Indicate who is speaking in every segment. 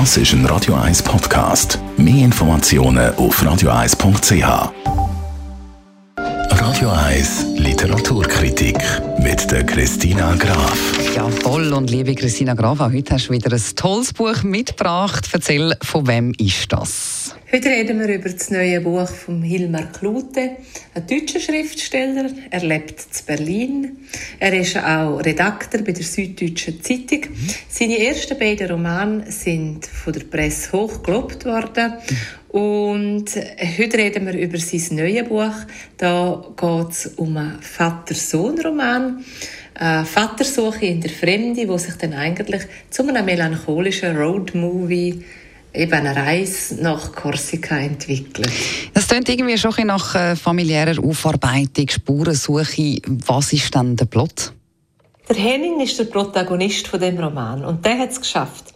Speaker 1: Das ist ein Radio 1 Podcast. Mehr Informationen auf radio1.ch. Radio 1 Literaturkritik mit der Christina Graf.
Speaker 2: Ja, voll und liebe Christina Graf, auch heute hast du wieder ein tolles Buch mitgebracht. Erzähl, von wem ist das?
Speaker 3: Heute reden wir über das neue Buch von Hilmar Klute, ein deutscher Schriftsteller. Er lebt in Berlin. Er ist auch Redakteur bei der Süddeutschen Zeitung. Seine ersten beiden Romane sind von der Presse hoch gelobt worden. Und heute reden wir über sein neues Buch. Da geht es um einen Vater-Sohn-Roman. Eine Vatersuche in der Fremde, wo sich dann eigentlich zu einem melancholischen Roadmovie eben eine Reise nach Korsika entwickelt.
Speaker 2: Das klingt irgendwie schon nach äh, familiärer Aufarbeitung, Spurensuche. Was ist dann der Plot?
Speaker 3: Der Henning ist der Protagonist von dem Roman und der hat es geschafft.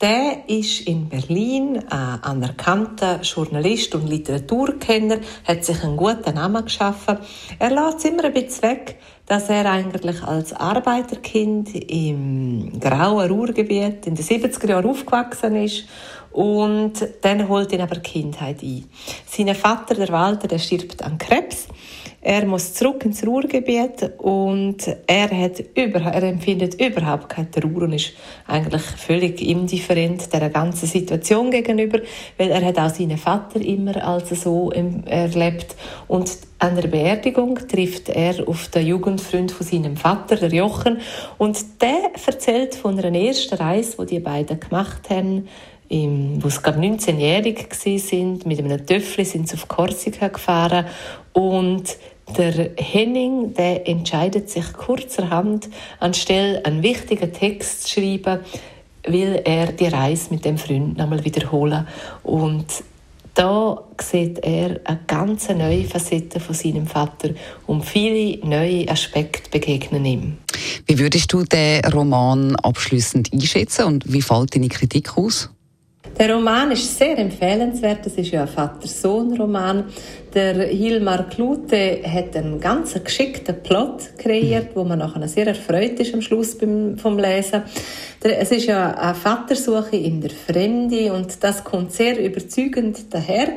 Speaker 3: Der ist in Berlin ein anerkannter Journalist und Literaturkenner, hat sich einen guten Namen geschaffen. Er lässt immer ein bisschen weg, dass er eigentlich als Arbeiterkind im grauen Ruhrgebiet in den 70er Jahren aufgewachsen ist und dann holt ihn aber die Kindheit ein. Sein Vater, der Walter, der stirbt an Krebs er muss zurück ins Ruhrgebiet und er, hat über, er empfindet überhaupt keine Trauer und ist eigentlich völlig indifferent der ganzen Situation gegenüber, weil er hat auch seinen Vater immer als so erlebt und an der Beerdigung trifft er auf den Jugendfreund von seinem Vater, der Jochen, und der erzählt von einer ersten Reise, die die beiden gemacht haben, im, wo sie gerade 19-jährig sind, mit einem Töffel sind sie auf Korsika gefahren. Und der Henning, der entscheidet sich kurzerhand, anstelle einen wichtigen Text zu schreiben, will er die Reise mit dem Freund nochmal wiederholen. Und da sieht er eine ganz neue Facette von seinem Vater und viele neue Aspekte begegnen ihm.
Speaker 2: Wie würdest du den Roman abschließend einschätzen und wie fällt deine Kritik aus?
Speaker 3: Der Roman ist sehr empfehlenswert. Es ist ja ein Vater-Sohn-Roman. Der Hilmar Klute hat einen ganz geschickten Plot kreiert, wo man nachher sehr erfreut ist am Schluss vom Lesen. Es ist ja eine Vatersuche in der Fremde und das kommt sehr überzeugend daher.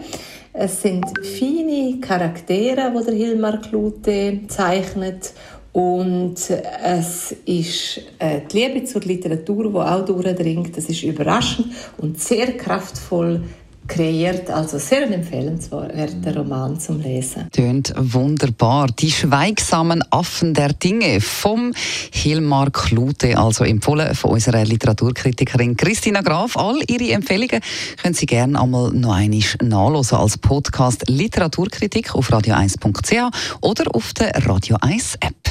Speaker 3: Es sind feine Charaktere, die der Hilmar Klute zeichnet und es ist äh, die Liebe zur Literatur, die auch durchdringt. Das ist überraschend und sehr kraftvoll kreiert, also sehr ein empfehlenswerter Roman zum Lesen.
Speaker 2: Tönt wunderbar. Die schweigsamen Affen der Dinge vom Hilmar Klute, also empfohlen von unserer Literaturkritikerin Christina Graf. All ihre Empfehlungen können Sie gerne einmal noch einmal nachlesen als Podcast Literaturkritik auf radio1.ch oder auf der Radio 1 App.